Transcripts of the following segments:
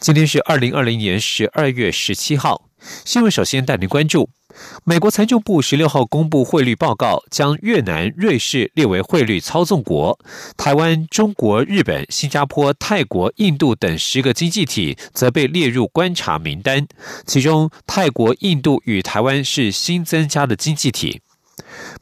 今天是二零二零年十二月十七号，新闻首先带您关注：美国财政部十六号公布汇率报告，将越南、瑞士列为汇率操纵国，台湾、中国、日本、新加坡、泰国、印度等十个经济体则被列入观察名单，其中泰国、印度与台湾是新增加的经济体。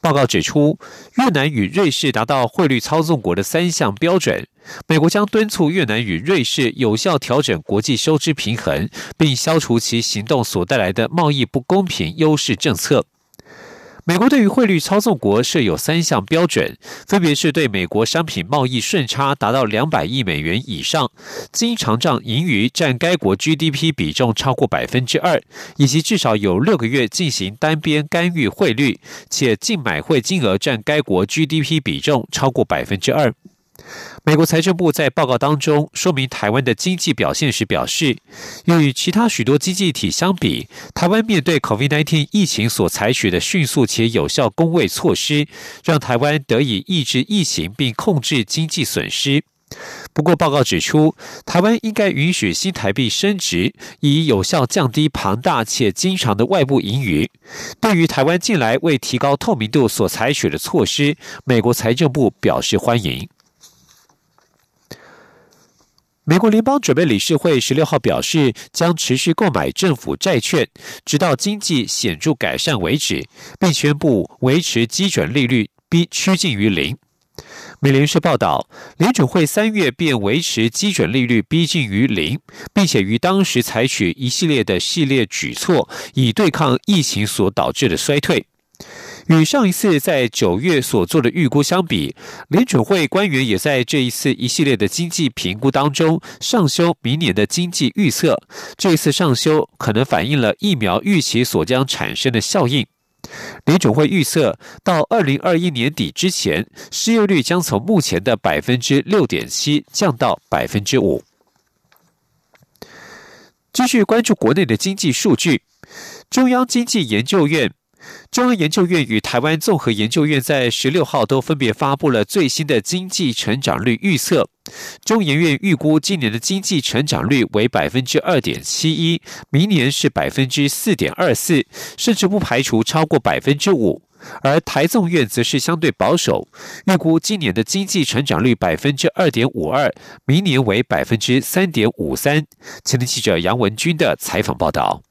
报告指出，越南与瑞士达到汇率操纵国的三项标准。美国将敦促越南与瑞士有效调整国际收支平衡，并消除其行动所带来的贸易不公平优势政策。美国对于汇率操纵国设有三项标准，分别是对美国商品贸易顺差达到两百亿美元以上，经常账盈余占该国 GDP 比重超过百分之二，以及至少有六个月进行单边干预汇率，且净买汇金额占该国 GDP 比重超过百分之二。美国财政部在报告当中说明台湾的经济表现时表示，与其他许多经济体相比，台湾面对 COVID-19 疫情所采取的迅速且有效工卫措施，让台湾得以抑制疫情并控制经济损失。不过，报告指出，台湾应该允许新台币升值，以有效降低庞大且经常的外部盈余。对于台湾近来为提高透明度所采取的措施，美国财政部表示欢迎。美国联邦准备理事会十六号表示，将持续购买政府债券，直到经济显著改善为止，并宣布维持基准利率逼趋近于零。美联社报道，联准会三月便维持基准利率逼近于零，并且于当时采取一系列的系列举措，以对抗疫情所导致的衰退。与上一次在九月所做的预估相比，联准会官员也在这一次一系列的经济评估当中上修明年的经济预测。这一次上修可能反映了疫苗预期所将产生的效应。联准会预测到二零二一年底之前，失业率将从目前的百分之六点七降到百分之五。继续关注国内的经济数据，中央经济研究院。中央研究院与台湾综合研究院在十六号都分别发布了最新的经济成长率预测。中研院预估今年的经济成长率为百分之二点七一，明年是百分之四点二四，甚至不排除超过百分之五。而台综院则是相对保守，预估今年的经济成长率百分之二点五二，明年为百分之三点五三。前天记者杨文军的采访报道。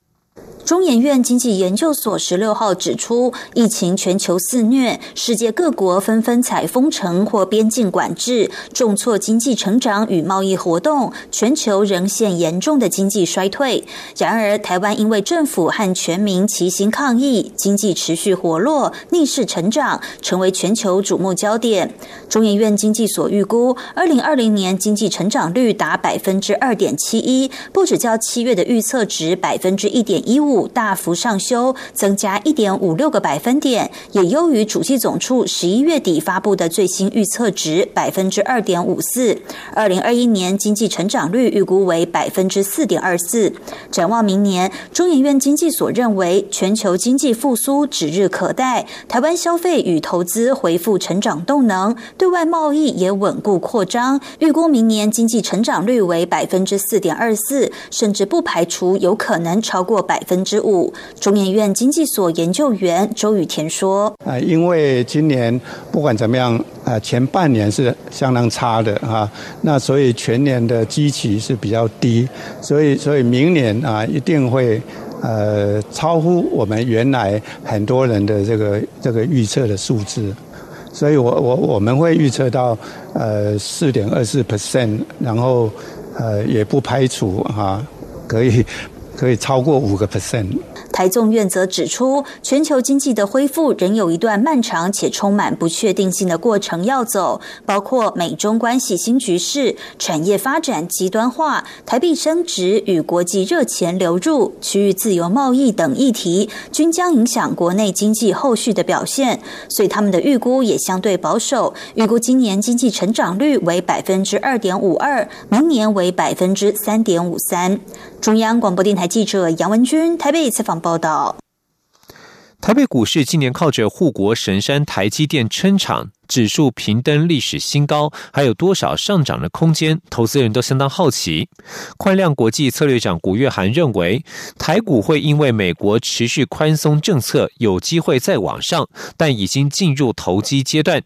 中研院经济研究所十六号指出，疫情全球肆虐，世界各国纷纷采封城或边境管制，重挫经济成长与贸易活动，全球仍现严重的经济衰退。然而，台湾因为政府和全民齐心抗疫，经济持续活络，逆势成长，成为全球瞩目焦点。中研院经济所预估，二零二零年经济成长率达百分之二点七一，不止较七月的预测值百分之一点一五。大幅上修，增加一点五六个百分点，也优于主计总处十一月底发布的最新预测值百分之二点五四。二零二一年经济成长率预估为百分之四点二四。展望明年，中研院经济所认为，全球经济复苏指日可待，台湾消费与投资恢复成长动能，对外贸易也稳固扩张。预估明年经济成长率为百分之四点二四，甚至不排除有可能超过百分。之五，中研院经济所研究员周雨田说：“啊，因为今年不管怎么样，啊，前半年是相当差的啊，那所以全年的基期是比较低，所以所以明年啊一定会呃超乎我们原来很多人的这个这个预测的数字，所以我我我们会预测到呃四点二四 percent，然后呃也不排除哈可以。”可以超过五个 percent。台纵院则指出，全球经济的恢复仍有一段漫长且充满不确定性的过程要走，包括美中关系新局势、产业发展极端化、台币升值与国际热钱流入、区域自由贸易等议题，均将影响国内经济后续的表现。所以他们的预估也相对保守，预估今年经济成长率为百分之二点五二，明年为百分之三点五三。中央广播电台记者杨文君台北采访报道。台北股市今年靠着护国神山台积电撑场，指数平登历史新高，还有多少上涨的空间？投资人都相当好奇。宽量国际策略长古月涵认为，台股会因为美国持续宽松政策，有机会再往上，但已经进入投机阶段。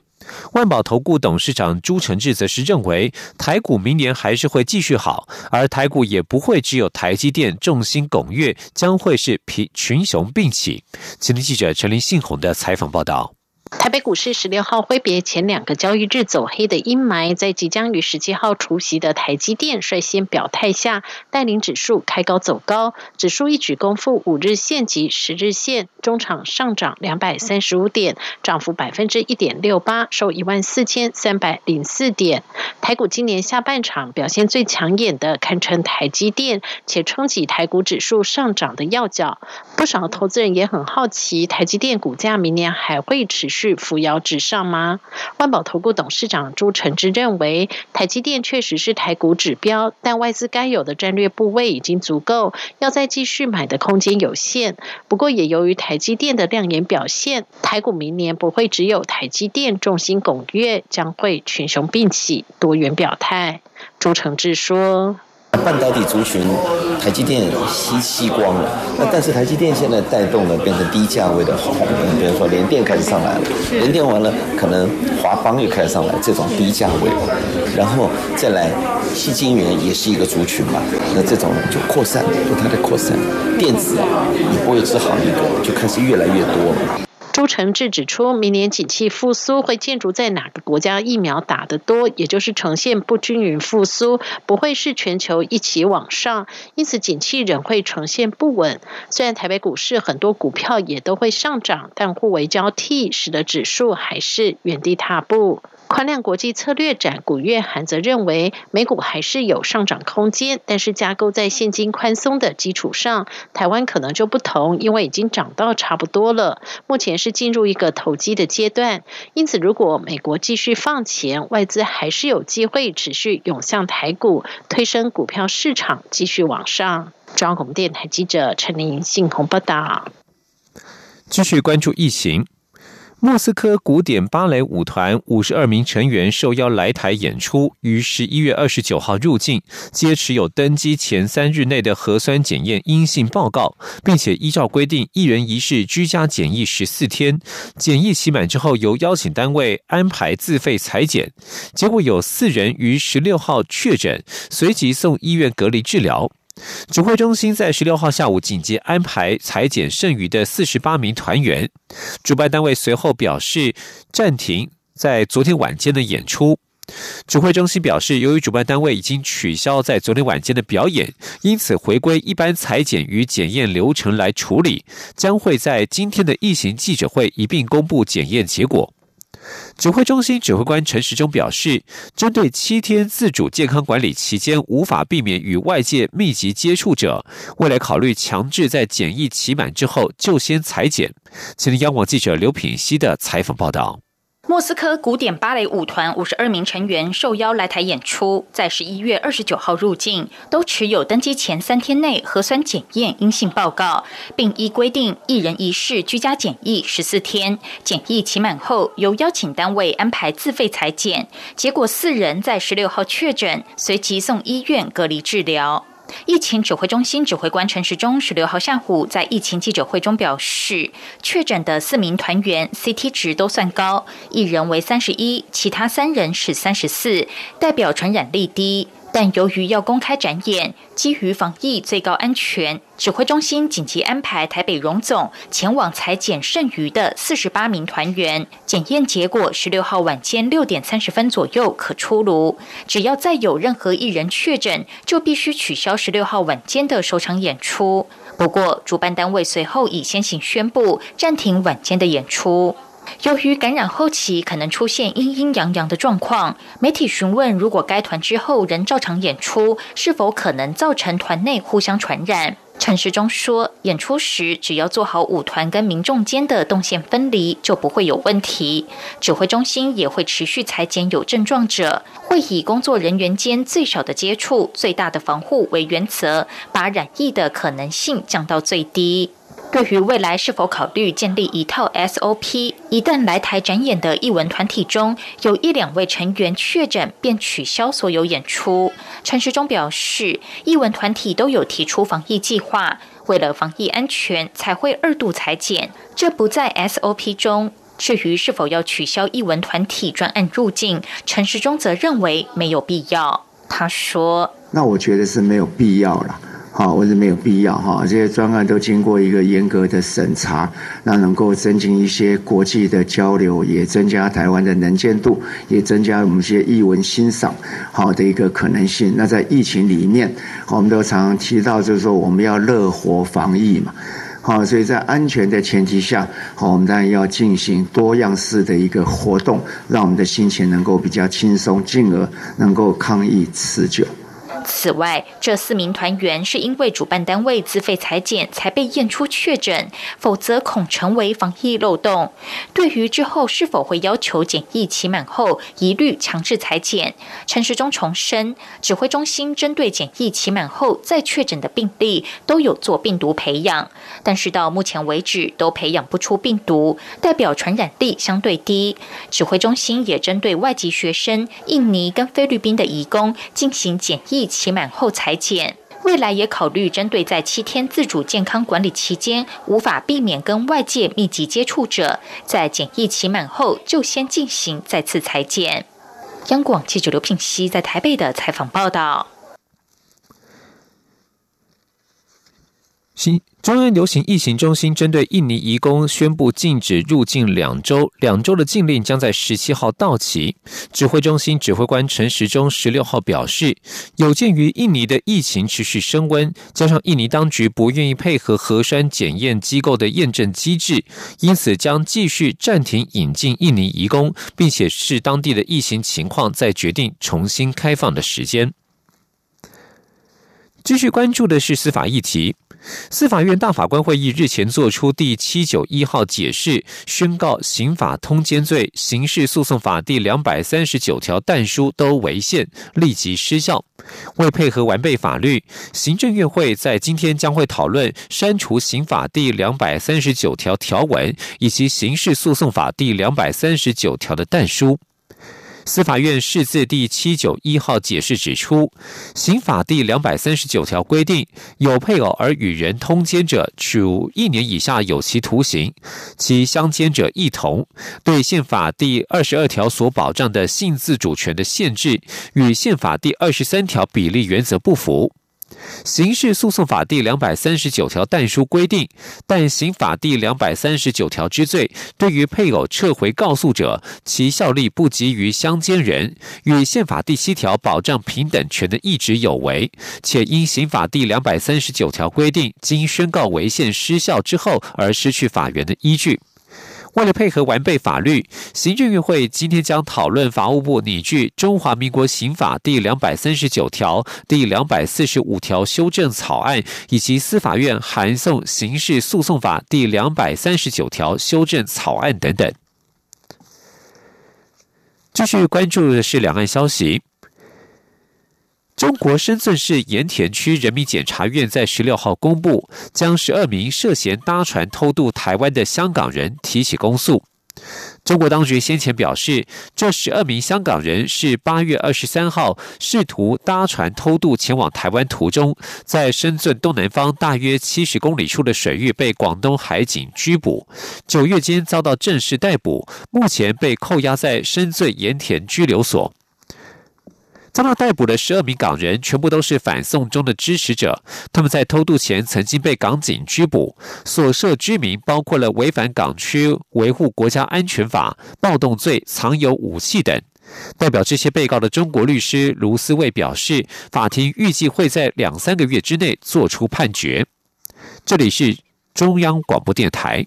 万宝投顾董事长朱承志则是认为，台股明年还是会继续好，而台股也不会只有台积电众星拱月，将会是群群雄并起。今天记者陈林信宏的采访报道。台北股市十六号挥别前两个交易日走黑的阴霾，在即将于十七号除夕的台积电率先表态下，带领指数开高走高，指数一举攻复五日线及十日线，中场上涨两百三十五点，涨幅百分之一点六八，收一万四千三百零四点。台股今年下半场表现最抢眼的，堪称台积电，且撑起台股指数上涨的要角。不少投资人也很好奇，台积电股价明年还会持续。是扶摇直上吗？万宝投顾董事长朱成之认为，台积电确实是台股指标，但外资该有的战略部位已经足够，要再继续买的空间有限。不过，也由于台积电的亮眼表现，台股明年不会只有台积电众星拱月，将会群雄并起，多元表态。朱成志说。半导体族群，台积电吸吸光了。那但是台积电现在带动了变成低价位的红，比如说联电开始上来了，联电完了可能华邦又开始上来，这种低价位，然后再来细晶圆也是一个族群嘛，那这种就扩散，就它的扩散，电子啊也不会只好一个，就开始越来越多了。朱成志指出，明年景气复苏会建筑在哪个国家疫苗打得多，也就是呈现不均匀复苏，不会是全球一起往上，因此景气仍会呈现不稳。虽然台北股市很多股票也都会上涨，但互为交替，使得指数还是原地踏步。宽量国际策略展古月涵则认为，美股还是有上涨空间，但是架构在现金宽松的基础上，台湾可能就不同，因为已经涨到差不多了，目前是进入一个投机的阶段。因此，如果美国继续放钱，外资还是有机会持续涌向台股，推升股票市场继续往上。中央广播电台记者陈玲信鸿报道。继续关注疫情。莫斯科古典芭蕾舞团五十二名成员受邀来台演出，于十一月二十九号入境，皆持有登机前三日内的核酸检验阴性报告，并且依照规定一人一室居家检疫十四天。检疫期满之后，由邀请单位安排自费裁剪。结果有四人于十六号确诊，随即送医院隔离治疗。指挥中心在十六号下午紧急安排裁减剩余的四十八名团员，主办单位随后表示暂停在昨天晚间的演出。指挥中心表示，由于主办单位已经取消在昨天晚间的表演，因此回归一般裁剪与检验流程来处理，将会在今天的疫情记者会一并公布检验结果。指挥中心指挥官陈时中表示，针对七天自主健康管理期间无法避免与外界密集接触者，未来考虑强制在检疫期满之后就先裁剪。请听央广记者刘品希的采访报道。莫斯科古典芭蕾舞团五十二名成员受邀来台演出，在十一月二十九号入境，都持有登机前三天内核酸检验阴性报告，并依规定一人一室居家检疫十四天。检疫期满后，由邀请单位安排自费裁剪，结果四人在十六号确诊，随即送医院隔离治疗。疫情指挥中心指挥官陈时中十六号下午在疫情记者会中表示，确诊的四名团员 CT 值都算高，一人为三十一，其他三人是三十四，代表传染力低。但由于要公开展演，基于防疫最高安全，指挥中心紧急安排台北荣总前往裁剪剩余的四十八名团员。检验结果十六号晚间六点三十分左右可出炉。只要再有任何一人确诊，就必须取消十六号晚间的首场演出。不过，主办单位随后已先行宣布暂停晚间的演出。由于感染后期可能出现阴阴阳阳的状况，媒体询问如果该团之后仍照常演出，是否可能造成团内互相传染？陈时中说，演出时只要做好舞团跟民众间的动线分离，就不会有问题。指挥中心也会持续裁剪有症状者，会以工作人员间最少的接触、最大的防护为原则，把染疫的可能性降到最低。对于未来是否考虑建立一套 SOP，一旦来台展演的艺文团体中有一两位成员确诊，便取消所有演出。陈时中表示，艺文团体都有提出防疫计划，为了防疫安全才会二度裁剪，这不在 SOP 中。至于是否要取消艺文团体专案入境，陈时中则认为没有必要。他说：“那我觉得是没有必要了。”好，或者没有必要哈，这些专案都经过一个严格的审查，那能够增进一些国际的交流，也增加台湾的能见度，也增加我们一些艺文欣赏好的一个可能性。那在疫情里面，我们都常常提到，就是说我们要乐活防疫嘛，好，所以在安全的前提下，好，我们当然要进行多样式的一个活动，让我们的心情能够比较轻松，进而能够抗疫持久。此外，这四名团员是因为主办单位自费裁剪才被验出确诊，否则恐成为防疫漏洞。对于之后是否会要求检疫期满后一律强制裁剪，陈时中重申，指挥中心针对检疫期满后再确诊的病例都有做病毒培养，但是到目前为止都培养不出病毒，代表传染力相对低。指挥中心也针对外籍学生、印尼跟菲律宾的移工进行检疫。期满后裁剪，未来也考虑针对在七天自主健康管理期间无法避免跟外界密集接触者，在检疫期满后就先进行再次裁剪。央广记者刘品熙在台北的采访报道。新中央流行疫情中心针对印尼移工宣布禁止入境两周，两周的禁令将在十七号到期。指挥中心指挥官陈时中十六号表示，有鉴于印尼的疫情持续升温，加上印尼当局不愿意配合核酸检验机构的验证机制，因此将继续暂停引进印尼移工，并且视当地的疫情情况再决定重新开放的时间。继续关注的是司法议题。司法院大法官会议日前作出第七九一号解释，宣告刑法通奸罪、刑事诉讼法第两百三十九条但书都违宪，立即失效。为配合完备法律，行政院会在今天将会讨论删除刑法第两百三十九条条文以及刑事诉讼法第两百三十九条的但书。司法院释字第七九一号解释指出，刑法第两百三十九条规定，有配偶而与人通奸者，处一年以下有期徒刑；其相奸者一同。对宪法第二十二条所保障的性自主权的限制，与宪法第二十三条比例原则不符。刑事诉讼法第两百三十九条但书规定，但刑法第两百三十九条之罪，对于配偶撤回告诉者，其效力不及于相奸人，与宪法第七条保障平等权的意志有违，且因刑法第两百三十九条规定，经宣告违宪失效之后而失去法源的依据。为了配合完备法律，行政院会今天将讨论法务部拟具《中华民国刑法》第两百三十九条、第两百四十五条修正草案，以及司法院函送《刑事诉讼法》第两百三十九条修正草案等等。继续关注的是两岸消息。中国深圳市盐田区人民检察院在十六号公布，将十二名涉嫌搭船偷渡台湾的香港人提起公诉。中国当局先前表示，这十二名香港人是八月二十三号试图搭船偷渡前往台湾途中，在深圳东南方大约七十公里处的水域被广东海警拘捕，九月间遭到正式逮捕，目前被扣押在深圳盐田拘留所。遭到逮捕的十二名港人全部都是反送中的支持者，他们在偷渡前曾经被港警拘捕，所涉居民包括了违反港区维护国家安全法、暴动罪、藏有武器等。代表这些被告的中国律师卢思卫表示，法庭预计会在两三个月之内作出判决。这里是中央广播电台。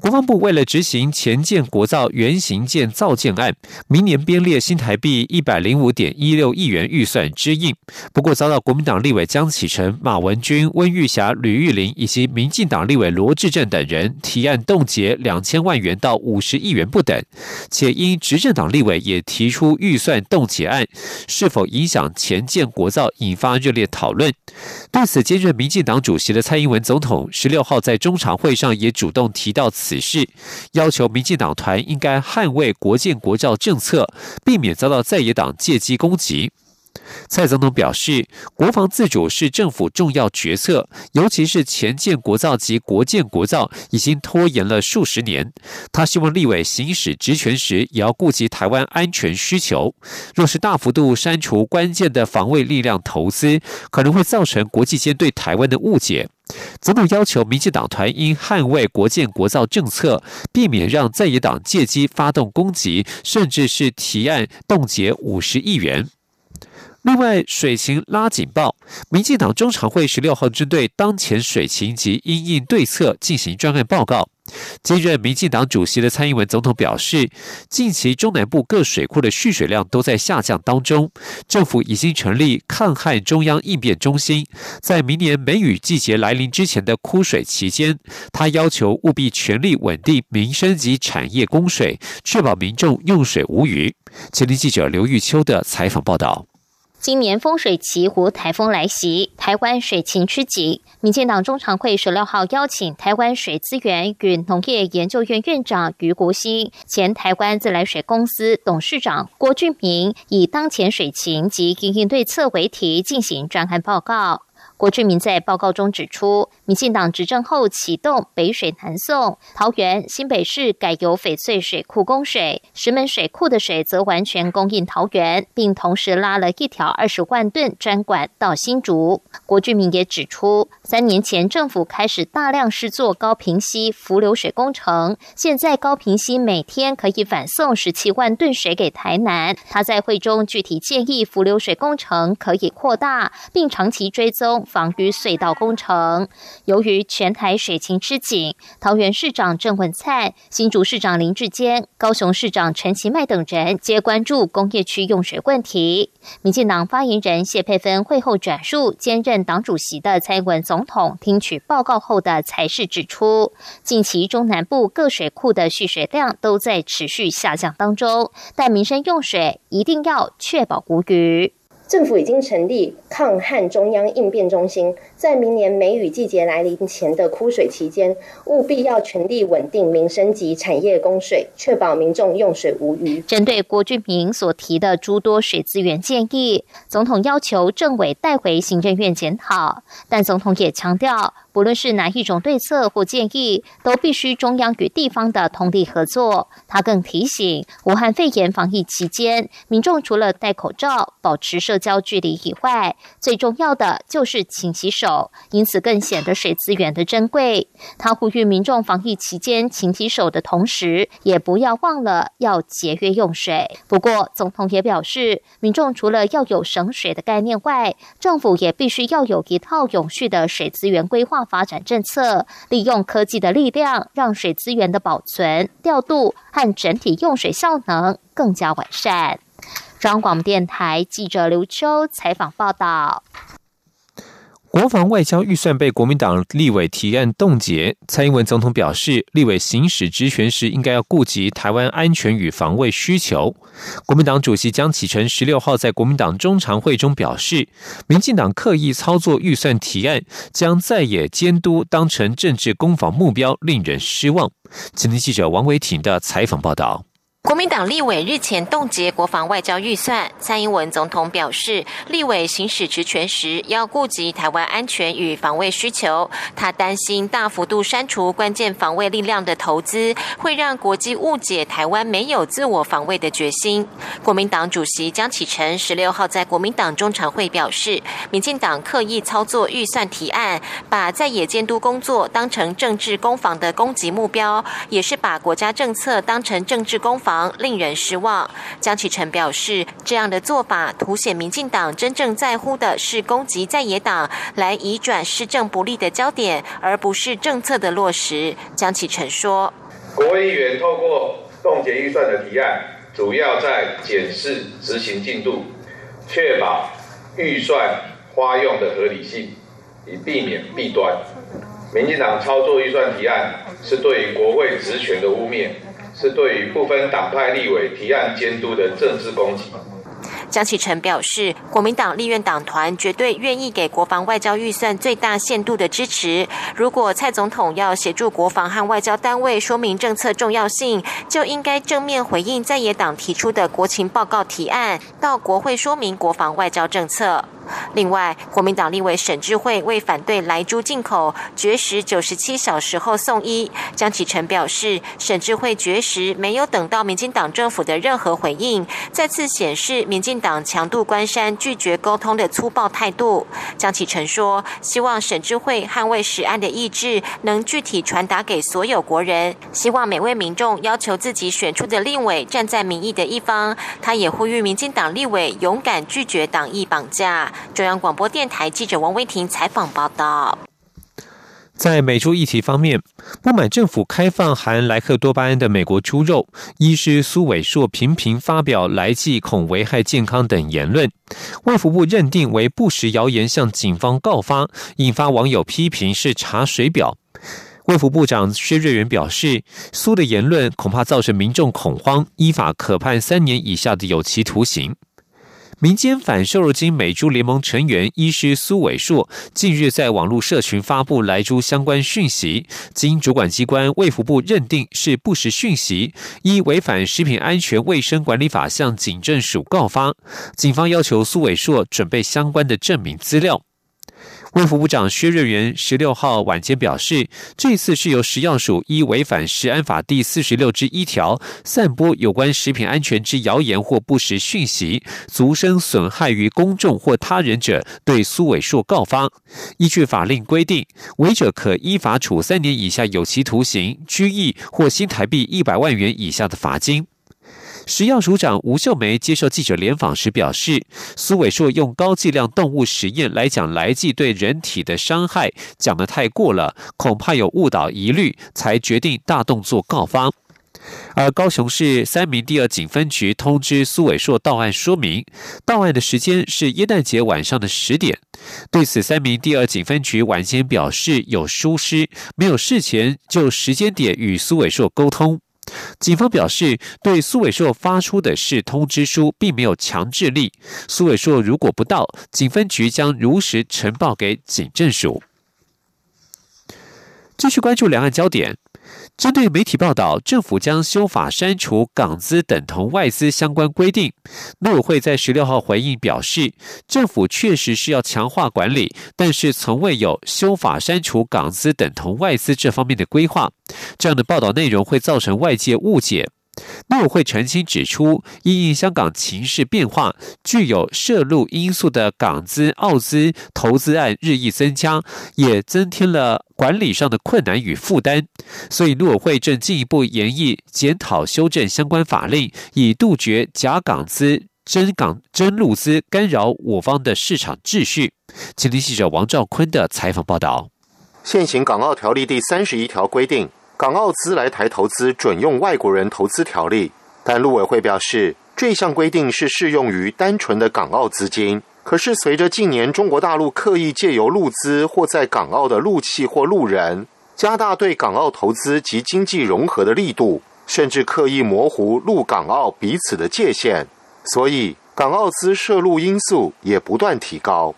国防部为了执行前建国造原型舰造舰案，明年编列新台币一百零五点一六亿元预算支应。不过遭到国民党立委江启臣、马文君、温玉霞、吕玉玲以及民进党立委罗志正等人提案冻结两千万元到五十亿元不等。且因执政党立委也提出预算冻结案，是否影响前建国造，引发热烈讨论。对此，兼任民进党主席的蔡英文总统十六号在中常会上也主动提到此此事，要求民进党团应该捍卫国建国教政策，避免遭到在野党借机攻击。蔡总统表示，国防自主是政府重要决策，尤其是前建国造及国建国造已经拖延了数十年。他希望立委行使职权时，也要顾及台湾安全需求。若是大幅度删除关键的防卫力量投资，可能会造成国际间对台湾的误解。总统要求民进党团应捍卫国建国造政策，避免让在野党借机发动攻击，甚至是提案冻结五十亿元。另外，水情拉警报，民进党中常会十六号针对当前水情及因应对策进行专案报告。接任民进党主席的蔡英文总统表示，近期中南部各水库的蓄水量都在下降当中，政府已经成立抗旱中央应变中心，在明年梅雨季节来临之前的枯水期间，他要求务必全力稳定民生及产业供水，确保民众用水无虞。前天记者刘玉秋的采访报道。今年风水期湖台风来袭，台湾水情吃紧。民进党中常会十六号邀请台湾水资源与农业研究院院长余国兴、前台湾自来水公司董事长郭俊明，以当前水情及应应对策为题进行专案报告。郭志明在报告中指出，民进党执政后启动北水南送，桃园、新北市改由翡翠水库供水，石门水库的水则完全供应桃园，并同时拉了一条二十万吨专管到新竹。郭志明也指出，三年前政府开始大量施作高平溪浮流水工程，现在高平溪每天可以反送十七万吨水给台南。他在会中具体建议浮流水工程可以扩大，并长期追踪。防御隧道工程，由于全台水情吃紧，桃园市长郑文灿、新竹市长林志坚、高雄市长陈其迈等人皆关注工业区用水问题。民进党发言人谢佩芬会后转述兼任党主席的蔡英文总统听取报告后的才是指出，近期中南部各水库的蓄水量都在持续下降当中，但民生用水一定要确保无虞。政府已经成立抗旱中央应变中心，在明年梅雨季节来临前的枯水期间，务必要全力稳定民生及产业供水，确保民众用水无虞。针对郭俊明所提的诸多水资源建议，总统要求政委带回行政院检讨，但总统也强调。不论是哪一种对策或建议，都必须中央与地方的通力合作。他更提醒，武汉肺炎防疫期间，民众除了戴口罩、保持社交距离以外，最重要的就是勤洗手，因此更显得水资源的珍贵。他呼吁民众防疫期间勤洗手的同时，也不要忘了要节约用水。不过，总统也表示，民众除了要有省水的概念外，政府也必须要有一套永续的水资源规划。发展政策，利用科技的力量，让水资源的保存、调度和整体用水效能更加完善。中央广播电台记者刘秋采访报道。国防外交预算被国民党立委提案冻结。蔡英文总统表示，立委行使职权时，应该要顾及台湾安全与防卫需求。国民党主席江启臣十六号在国民党中常会中表示，民进党刻意操作预算提案，将在野监督当成政治攻防目标，令人失望。今天记者王维挺的采访报道。国民党立委日前冻结国防外交预算，蔡英文总统表示，立委行使职权时要顾及台湾安全与防卫需求。他担心大幅度删除关键防卫力量的投资，会让国际误解台湾没有自我防卫的决心。国民党主席江启臣十六号在国民党中常会表示，民进党刻意操作预算提案，把在野监督工作当成政治攻防的攻击目标，也是把国家政策当成政治攻防。令人失望。江启臣表示，这样的做法凸显民进党真正在乎的是攻击在野党，来移转施政不利的焦点，而不是政策的落实。江启臣说：“国会议员透过冻结预算的提案，主要在检视执行进度，确保预算花用的合理性，以避免弊端。民进党操作预算提案，是对国会职权的污蔑。”是对于部分党派立委提案监督的政治攻击。江启臣表示，国民党立院党团绝对愿意给国防外交预算最大限度的支持。如果蔡总统要协助国防和外交单位说明政策重要性，就应该正面回应在野党提出的国情报告提案，到国会说明国防外交政策。另外，国民党立委沈智慧为反对来猪进口，绝食九十七小时后送医。江启臣表示，沈智慧绝食没有等到民进党政府的任何回应，再次显示民进党强度关山、拒绝沟通的粗暴态度。江启臣说，希望沈智慧捍卫实案的意志能具体传达给所有国人，希望每位民众要求自己选出的立委站在民意的一方。他也呼吁民进党立委勇敢拒绝党意绑架。中央广播电台记者王威婷采访报道。在美猪议题方面，不满政府开放含莱克多巴胺的美国猪肉，医师苏伟硕频频发表来剂恐危害健康等言论，卫福部认定为不实谣言，向警方告发，引发网友批评是查水表。卫福部长薛瑞元表示，苏的言论恐怕造成民众恐慌，依法可判三年以下的有期徒刑。民间反瘦肉精美猪联盟成员医师苏伟硕近日在网络社群发布来猪相关讯息，经主管机关卫福部认定是不实讯息，依违反食品安全卫生管理法向警政署告发，警方要求苏伟硕准备相关的证明资料。卫福部长薛瑞元十六号晚间表示，这次是由食药署依违反食安法第四十六之一条，散播有关食品安全之谣言或不实讯息，足生损害于公众或他人者，对苏伟硕告发。依据法令规定，违者可依法处三年以下有期徒刑、拘役或新台币一百万元以下的罚金。食药署长吴秀梅接受记者联访时表示，苏伟硕用高剂量动物实验来讲来剂对人体的伤害，讲得太过了，恐怕有误导疑虑，才决定大动作告发。而高雄市三明第二警分局通知苏伟硕到案说明，到案的时间是耶诞节晚上的十点。对此，三明第二警分局晚间表示有疏失，没有事前就时间点与苏伟硕沟通。警方表示，对苏伟硕发出的是通知书，并没有强制力。苏伟硕如果不到，警分局将如实呈报给警政署。继续关注两岸焦点。针对媒体报道，政府将修法删除港资等同外资相关规定，陆委会在十六号回应表示，政府确实是要强化管理，但是从未有修法删除港资等同外资这方面的规划。这样的报道内容会造成外界误解。陆委会澄清指出，因应香港情势变化，具有涉入因素的港资、澳资投资案日益增加，也增添了管理上的困难与负担。所以，陆委会正进一步研议检讨修正相关法令，以杜绝假港资、真港真陆资干扰我方的市场秩序。请听记者王兆坤的采访报道。现行港澳条例第三十一条规定。港澳资来台投资准用外国人投资条例，但陆委会表示，这项规定是适用于单纯的港澳资金。可是，随着近年中国大陆刻意借由陆资或在港澳的陆企或陆人，加大对港澳投资及经济融合的力度，甚至刻意模糊陆港澳彼此的界限，所以港澳资涉陆因素也不断提高。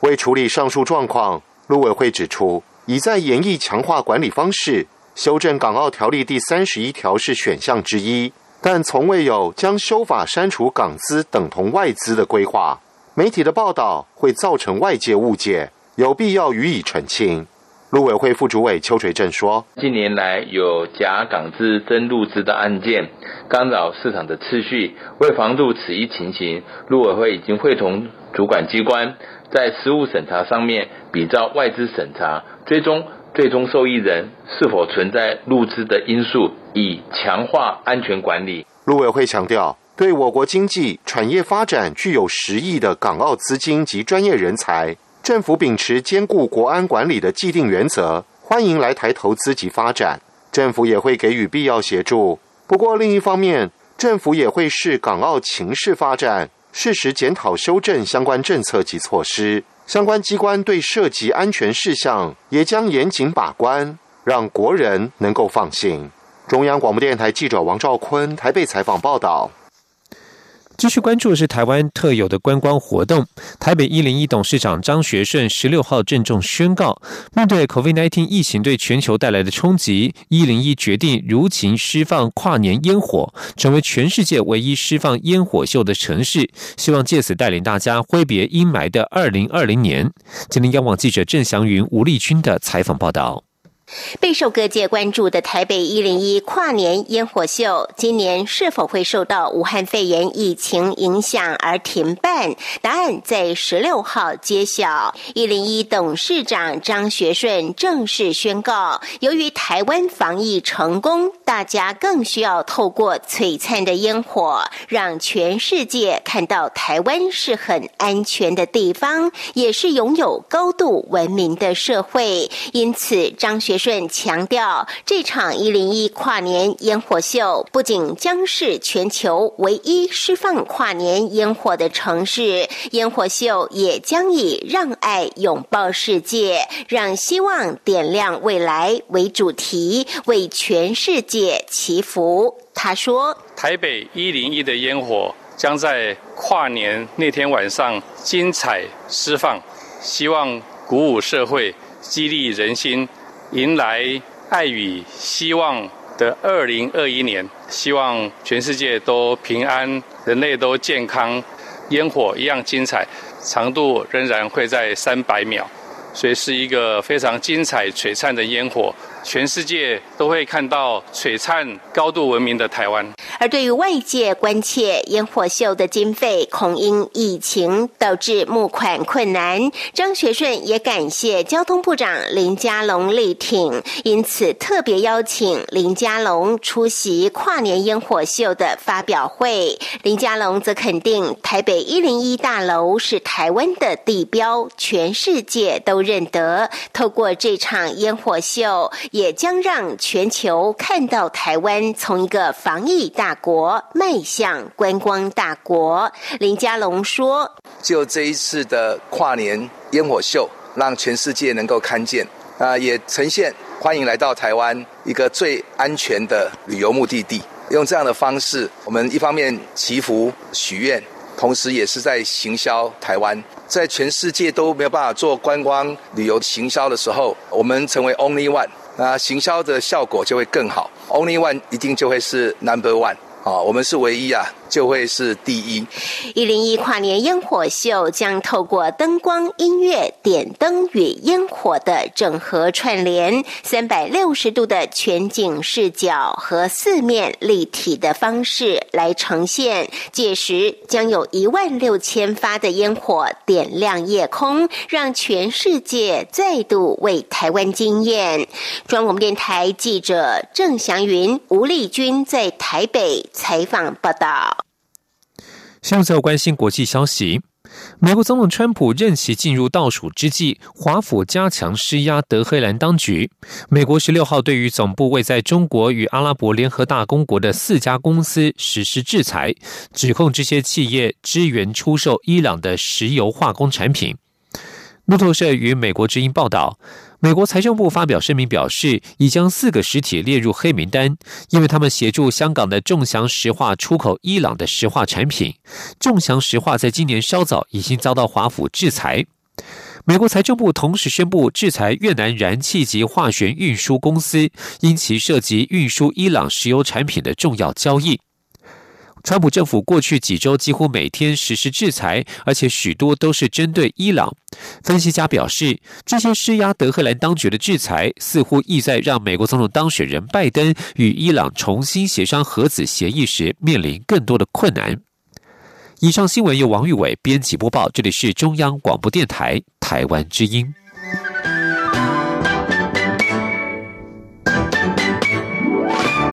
为处理上述状况，陆委会指出，已在研议强化管理方式。修正港澳条例第三十一条是选项之一，但从未有将修法删除港资等同外资的规划。媒体的报道会造成外界误解，有必要予以澄清。陆委会副主委邱垂正说：“近年来有假港资真陆资的案件，干扰市场的秩序。为防杜此一情形，陆委会已经会同主管机关，在实务审查上面比照外资审查，追踪最终受益人是否存在入资的因素，以强化安全管理。”陆委会强调，对我国经济产业发展具有实益的港澳资金及专业人才。政府秉持兼顾国安管理的既定原则，欢迎来台投资及发展。政府也会给予必要协助。不过，另一方面，政府也会视港澳情势发展，适时检讨修正相关政策及措施。相关机关对涉及安全事项，也将严谨把关，让国人能够放心。中央广播电台记者王兆坤台北采访报道。继续关注的是台湾特有的观光活动。台北一零一董事长张学顺十六号郑重宣告，面对 COVID-19 疫情对全球带来的冲击，一零一决定如期释放跨年烟火，成为全世界唯一释放烟火秀的城市。希望借此带领大家挥别阴霾的二零二零年。今天央广记者郑祥云、吴丽君的采访报道。备受各界关注的台北一零一跨年烟火秀，今年是否会受到武汉肺炎疫情影响而停办？答案在十六号揭晓。一零一董事长张学顺正式宣告，由于台湾防疫成功，大家更需要透过璀璨的烟火，让全世界看到台湾是很安全的地方，也是拥有高度文明的社会。因此，张学。顺强调，这场一零一跨年烟火秀不仅将是全球唯一释放跨年烟火的城市，烟火秀也将以“让爱拥抱世界，让希望点亮未来”为主题，为全世界祈福。他说：“台北一零一的烟火将在跨年那天晚上精彩释放，希望鼓舞社会，激励人心。”迎来爱与希望的二零二一年，希望全世界都平安，人类都健康，烟火一样精彩，长度仍然会在三百秒，所以是一个非常精彩璀璨的烟火。全世界都会看到璀璨、高度文明的台湾。而对于外界关切烟火秀的经费，恐因疫情导致募款困难，张学顺也感谢交通部长林佳龙力挺，因此特别邀请林佳龙出席跨年烟火秀的发表会。林佳龙则肯定台北一零一大楼是台湾的地标，全世界都认得。透过这场烟火秀。也将让全球看到台湾从一个防疫大国迈向观光大国。林佳龙说：“就这一次的跨年烟火秀，让全世界能够看见啊，也呈现欢迎来到台湾一个最安全的旅游目的地。用这样的方式，我们一方面祈福许愿，同时也是在行销台湾。在全世界都没有办法做观光旅游行销的时候，我们成为 Only One。”那行销的效果就会更好，Only One 一定就会是 Number One 啊，我们是唯一啊。就会是第一。一零一跨年烟火秀将透过灯光、音乐、点灯与烟火的整合串联，三百六十度的全景视角和四面立体的方式来呈现。届时将有一万六千发的烟火点亮夜空，让全世界再度为台湾惊艳。中央广播电台记者郑祥云、吴丽君在台北采访报道。现在要关心国际消息。美国总统川普任期进入倒数之际，华府加强施压德黑兰当局。美国十六号对于总部位在中国与阿拉伯联合大公国的四家公司实施制裁，指控这些企业支援出售伊朗的石油化工产品。路透社与美国之音报道。美国财政部发表声明表示，已将四个实体列入黑名单，因为他们协助香港的众祥石化出口伊朗的石化产品。众祥石化在今年稍早已经遭到华府制裁。美国财政部同时宣布制裁越南燃气及化学运输公司，因其涉及运输伊朗石油产品的重要交易。川普政府过去几周几乎每天实施制裁，而且许多都是针对伊朗。分析家表示，这些施压德黑兰当局的制裁，似乎意在让美国总统当选人拜登与伊朗重新协商核子协议时面临更多的困难。以上新闻由王玉伟编辑播报，这里是中央广播电台台湾之音。